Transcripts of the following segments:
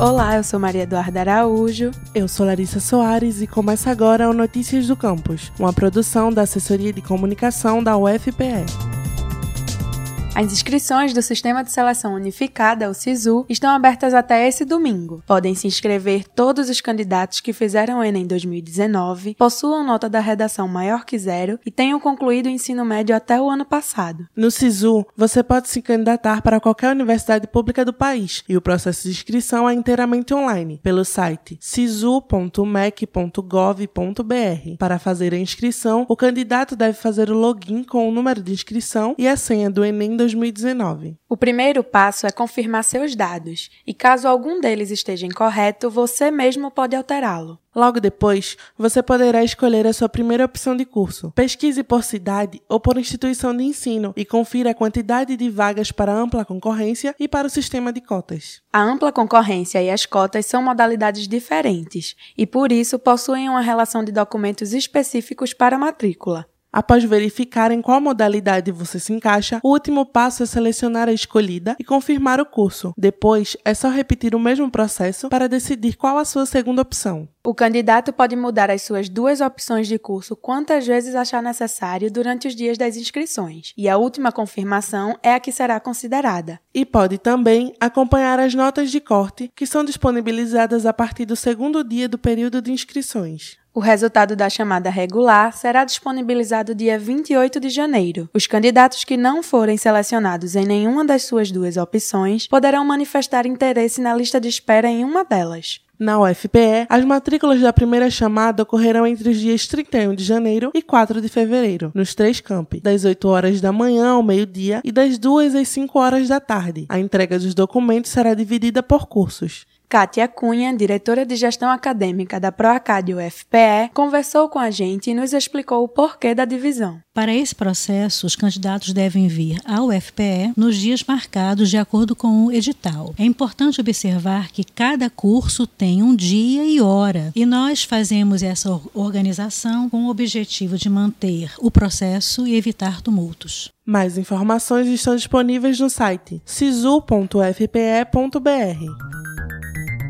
Olá, eu sou Maria Eduarda Araújo. Eu sou Larissa Soares e começa agora o Notícias do Campus, uma produção da Assessoria de Comunicação da UFPE. As inscrições do Sistema de Seleção Unificada, o SISU, estão abertas até esse domingo. Podem se inscrever todos os candidatos que fizeram o Enem 2019, possuam nota da redação maior que zero e tenham concluído o ensino médio até o ano passado. No SISU, você pode se candidatar para qualquer universidade pública do país e o processo de inscrição é inteiramente online, pelo site sisu.mec.gov.br. Para fazer a inscrição, o candidato deve fazer o login com o número de inscrição e a senha do Enem 2019 2019. O primeiro passo é confirmar seus dados, e caso algum deles esteja incorreto, você mesmo pode alterá-lo. Logo depois, você poderá escolher a sua primeira opção de curso. Pesquise por cidade ou por instituição de ensino e confira a quantidade de vagas para ampla concorrência e para o sistema de cotas. A ampla concorrência e as cotas são modalidades diferentes e, por isso, possuem uma relação de documentos específicos para a matrícula. Após verificar em qual modalidade você se encaixa, o último passo é selecionar a escolhida e confirmar o curso. Depois, é só repetir o mesmo processo para decidir qual a sua segunda opção. O candidato pode mudar as suas duas opções de curso quantas vezes achar necessário durante os dias das inscrições, e a última confirmação é a que será considerada. E pode também acompanhar as notas de corte que são disponibilizadas a partir do segundo dia do período de inscrições. O resultado da chamada regular será disponibilizado dia 28 de janeiro. Os candidatos que não forem selecionados em nenhuma das suas duas opções poderão manifestar interesse na lista de espera em uma delas. Na UFPE, as matrículas da primeira chamada ocorrerão entre os dias 31 de janeiro e 4 de fevereiro, nos três campi, das 8 horas da manhã ao meio-dia e das 2 às 5 horas da tarde. A entrega dos documentos será dividida por cursos. Kátia Cunha, diretora de gestão acadêmica da ProAcad UFPE, conversou com a gente e nos explicou o porquê da divisão. Para esse processo, os candidatos devem vir à UFPE nos dias marcados de acordo com o edital. É importante observar que cada curso tem um dia e hora, e nós fazemos essa organização com o objetivo de manter o processo e evitar tumultos. Mais informações estão disponíveis no site sisu.fpe.br.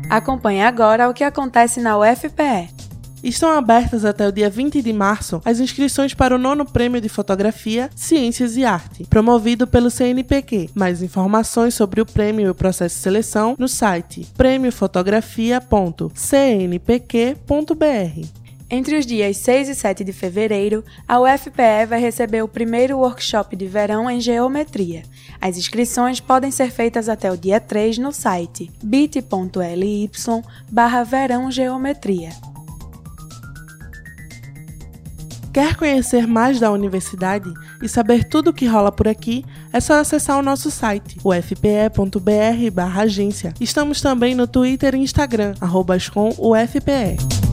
Acompanhe agora o que acontece na UFPE. Estão abertas até o dia 20 de março as inscrições para o nono Prêmio de Fotografia, Ciências e Arte, promovido pelo CNPq. Mais informações sobre o prêmio e o processo de seleção no site prêmiofotografia.cnpq.br. Entre os dias 6 e 7 de fevereiro, a UFPE vai receber o primeiro workshop de verão em geometria. As inscrições podem ser feitas até o dia 3 no site bit.ly barra. Quer conhecer mais da universidade e saber tudo o que rola por aqui? É só acessar o nosso site, ufpe.br/agência. Estamos também no Twitter e Instagram, arroba ufpe.